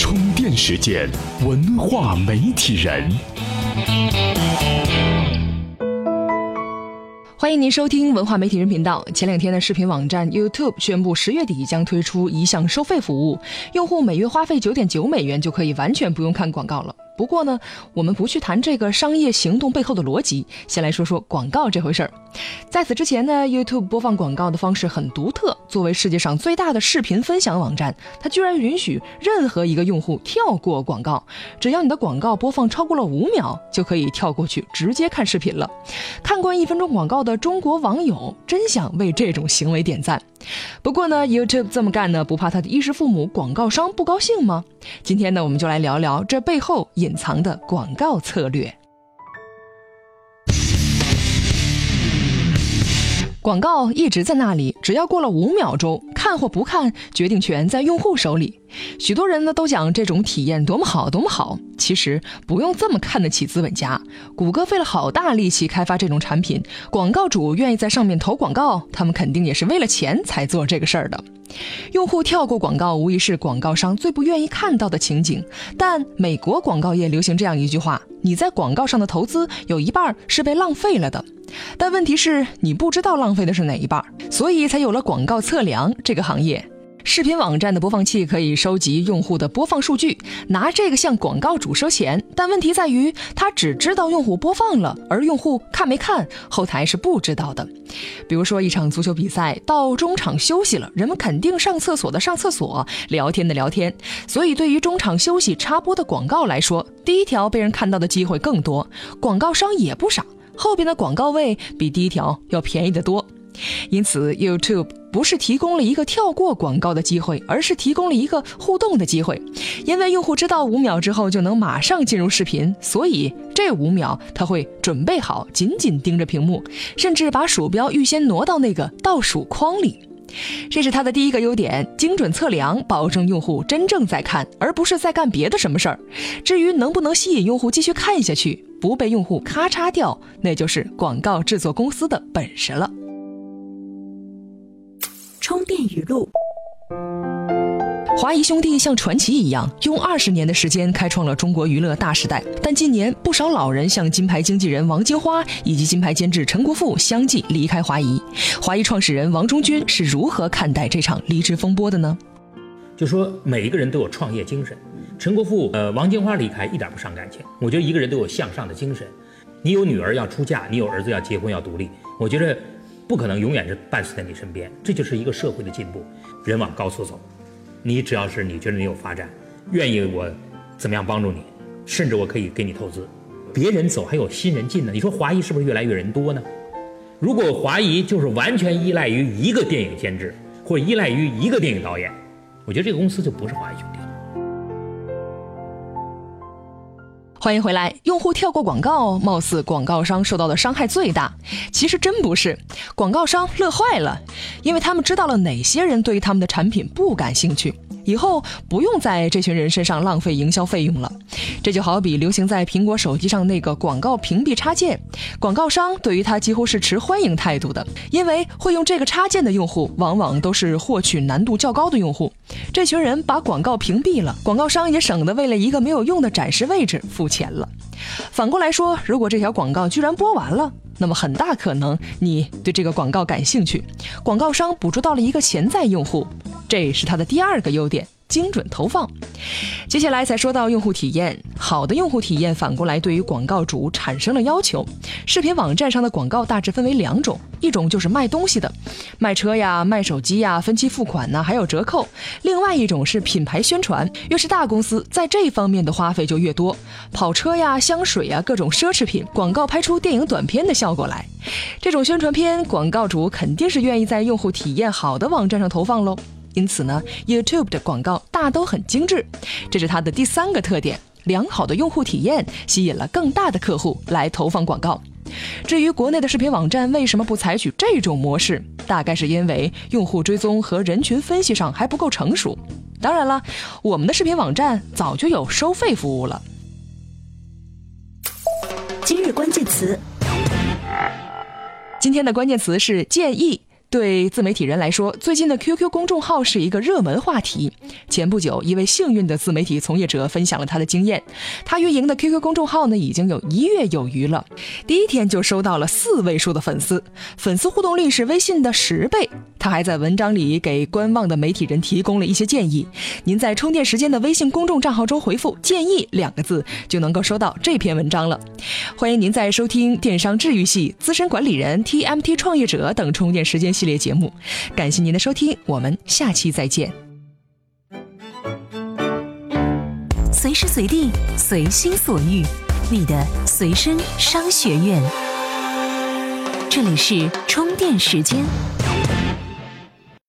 充电时间，文化媒体人。欢迎您收听文化媒体人频道。前两天的视频网站 YouTube 宣布，十月底将推出一项收费服务，用户每月花费九点九美元就可以完全不用看广告了。不过呢，我们不去谈这个商业行动背后的逻辑，先来说说广告这回事儿。在此之前呢，YouTube 播放广告的方式很独特。作为世界上最大的视频分享网站，它居然允许任何一个用户跳过广告，只要你的广告播放超过了五秒，就可以跳过去直接看视频了。看惯一分钟广告的中国网友真想为这种行为点赞。不过呢，YouTube 这么干呢，不怕他的衣食父母广告商不高兴吗？今天呢，我们就来聊聊这背后隐藏的广告策略。广告一直在那里，只要过了五秒钟，看或不看，决定权在用户手里。许多人呢都讲这种体验多么好，多么好。其实不用这么看得起资本家。谷歌费了好大力气开发这种产品，广告主愿意在上面投广告，他们肯定也是为了钱才做这个事儿的。用户跳过广告，无疑是广告商最不愿意看到的情景。但美国广告业流行这样一句话：你在广告上的投资有一半是被浪费了的。但问题是，你不知道浪费的是哪一半，所以才有了广告测量这个行业。视频网站的播放器可以收集用户的播放数据，拿这个向广告主收钱。但问题在于，它只知道用户播放了，而用户看没看，后台是不知道的。比如说，一场足球比赛到中场休息了，人们肯定上厕所的上厕所，聊天的聊天。所以，对于中场休息插播的广告来说，第一条被人看到的机会更多，广告商也不傻。后边的广告位比第一条要便宜得多，因此 YouTube 不是提供了一个跳过广告的机会，而是提供了一个互动的机会。因为用户知道五秒之后就能马上进入视频，所以这五秒他会准备好，紧紧盯着屏幕，甚至把鼠标预先挪到那个倒数框里。这是它的第一个优点，精准测量，保证用户真正在看，而不是在干别的什么事儿。至于能不能吸引用户继续看下去，不被用户咔嚓掉，那就是广告制作公司的本事了。充电语录。华谊兄弟像传奇一样，用二十年的时间开创了中国娱乐大时代。但近年，不少老人像金牌经纪人王金花以及金牌监制陈国富相继离开华谊。华谊创始人王中军是如何看待这场离职风波的呢？就说每一个人都有创业精神，陈国富、呃，王金花离开一点不伤感情。我觉得一个人都有向上的精神。你有女儿要出嫁，你有儿子要结婚要独立，我觉得不可能永远是伴随在你身边。这就是一个社会的进步，人往高处走。你只要是你觉得你有发展，愿意我怎么样帮助你，甚至我可以给你投资。别人走还有新人进呢。你说华谊是不是越来越人多呢？如果华谊就是完全依赖于一个电影监制，或者依赖于一个电影导演，我觉得这个公司就不是华谊兄弟欢迎回来。用户跳过广告，貌似广告商受到的伤害最大。其实真不是，广告商乐坏了，因为他们知道了哪些人对于他们的产品不感兴趣。以后不用在这群人身上浪费营销费用了，这就好比流行在苹果手机上那个广告屏蔽插件，广告商对于它几乎是持欢迎态度的，因为会用这个插件的用户往往都是获取难度较高的用户。这群人把广告屏蔽了，广告商也省得为了一个没有用的展示位置付钱了。反过来说，如果这条广告居然播完了，那么很大可能你对这个广告感兴趣，广告商捕捉到了一个潜在用户。这是它的第二个优点。精准投放。接下来才说到用户体验，好的用户体验反过来对于广告主产生了要求。视频网站上的广告大致分为两种，一种就是卖东西的，卖车呀、卖手机呀、分期付款呐，还有折扣；另外一种是品牌宣传，越是大公司在这方面的花费就越多，跑车呀、香水呀、各种奢侈品广告拍出电影短片的效果来。这种宣传片，广告主肯定是愿意在用户体验好的网站上投放喽。因此呢，YouTube 的广告大都很精致，这是它的第三个特点。良好的用户体验吸引了更大的客户来投放广告。至于国内的视频网站为什么不采取这种模式，大概是因为用户追踪和人群分析上还不够成熟。当然了，我们的视频网站早就有收费服务了。今日关键词，今天的关键词是建议。对自媒体人来说，最近的 QQ 公众号是一个热门话题。前不久，一位幸运的自媒体从业者分享了他的经验。他运营的 QQ 公众号呢，已经有一月有余了，第一天就收到了四位数的粉丝，粉丝互动率是微信的十倍。他还在文章里给观望的媒体人提供了一些建议。您在充电时间的微信公众账号中回复“建议”两个字，就能够收到这篇文章了。欢迎您在收听电商治愈系、资深管理人、TMT 创业者等充电时间系系列节目。感谢您的收听，我们下期再见。随时随地，随心所欲，你的随身商学院。这里是充电时间。